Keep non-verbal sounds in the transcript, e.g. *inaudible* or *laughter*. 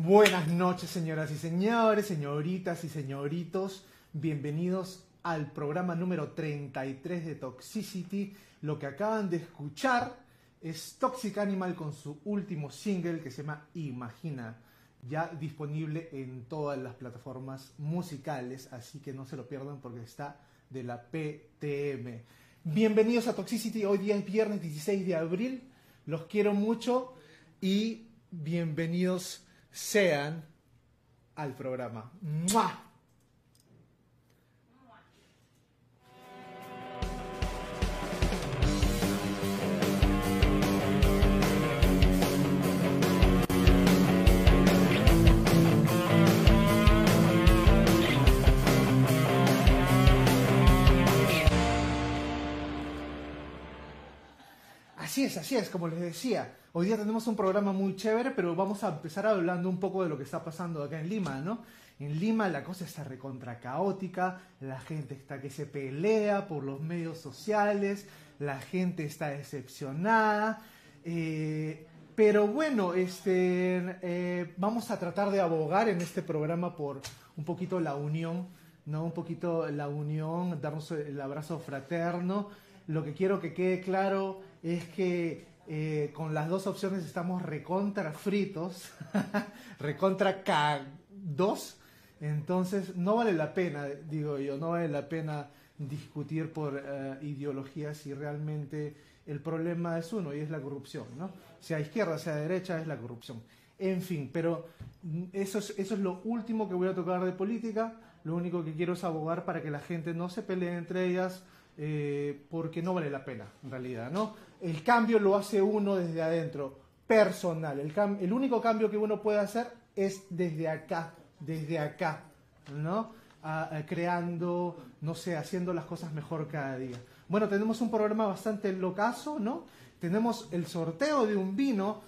Buenas noches, señoras y señores, señoritas y señoritos. Bienvenidos al programa número 33 de Toxicity. Lo que acaban de escuchar es Toxic Animal con su último single que se llama Imagina, ya disponible en todas las plataformas musicales, así que no se lo pierdan porque está de la PTM. Bienvenidos a Toxicity, hoy día es viernes 16 de abril, los quiero mucho y bienvenidos sean al programa. Así es, así es, como les decía. Hoy día tenemos un programa muy chévere, pero vamos a empezar hablando un poco de lo que está pasando acá en Lima, ¿no? En Lima la cosa está recontra caótica, la gente está que se pelea por los medios sociales, la gente está decepcionada. eh, pero bueno, este, eh, vamos a tratar de abogar en este programa por un poquito la unión, ¿no? Un poquito la unión, darnos el abrazo fraterno. Lo que quiero que quede claro es que eh, con las dos opciones estamos recontra fritos, *laughs* recontra K2, entonces no vale la pena, digo yo, no vale la pena discutir por eh, ideologías si realmente el problema es uno y es la corrupción, ¿no? Sea izquierda, sea derecha, es la corrupción. En fin, pero mm, eso es, eso es lo último que voy a tocar de política, lo único que quiero es abogar para que la gente no se pelee entre ellas, eh, porque no vale la pena, en realidad, ¿no? El cambio lo hace uno desde adentro, personal. El, cam- el único cambio que uno puede hacer es desde acá, desde acá, ¿no? Creando, no sé, haciendo las cosas mejor cada día. Bueno, tenemos un programa bastante locazo, ¿no? Tenemos el sorteo de un vino